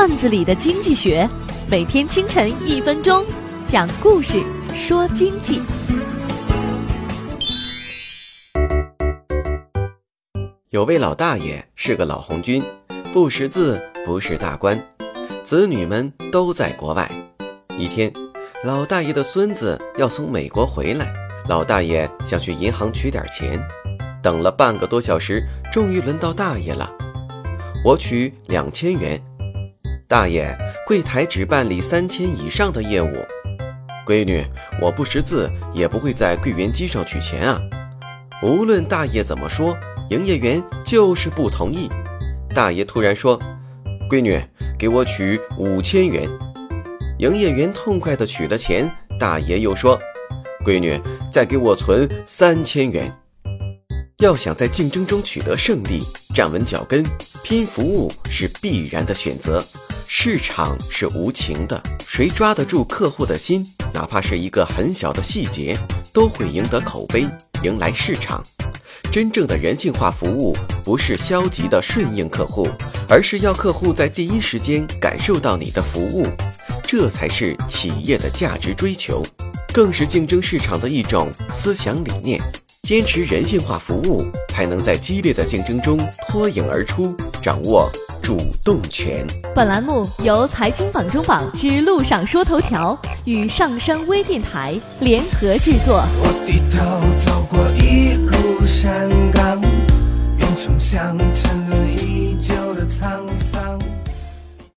段子里的经济学，每天清晨一分钟，讲故事说经济。有位老大爷是个老红军，不识字，不是大官，子女们都在国外。一天，老大爷的孙子要从美国回来，老大爷想去银行取点钱，等了半个多小时，终于轮到大爷了。我取两千元，大爷，柜台只办理三千以上的业务。闺女，我不识字，也不会在柜员机上取钱啊。无论大爷怎么说。营业员就是不同意。大爷突然说：“闺女，给我取五千元。”营业员痛快地取了钱。大爷又说：“闺女，再给我存三千元。”要想在竞争中取得胜利，站稳脚跟，拼服务是必然的选择。市场是无情的，谁抓得住客户的心，哪怕是一个很小的细节，都会赢得口碑，迎来市场。真正的人性化服务，不是消极的顺应客户，而是要客户在第一时间感受到你的服务，这才是企业的价值追求，更是竞争市场的一种思想理念。坚持人性化服务，才能在激烈的竞争中脱颖而出，掌握主动权。本栏目由财经榜中榜之路上说头条与上山微电台联合制作。我低头走过一路山岗，云冲向沉沦已久的沧桑。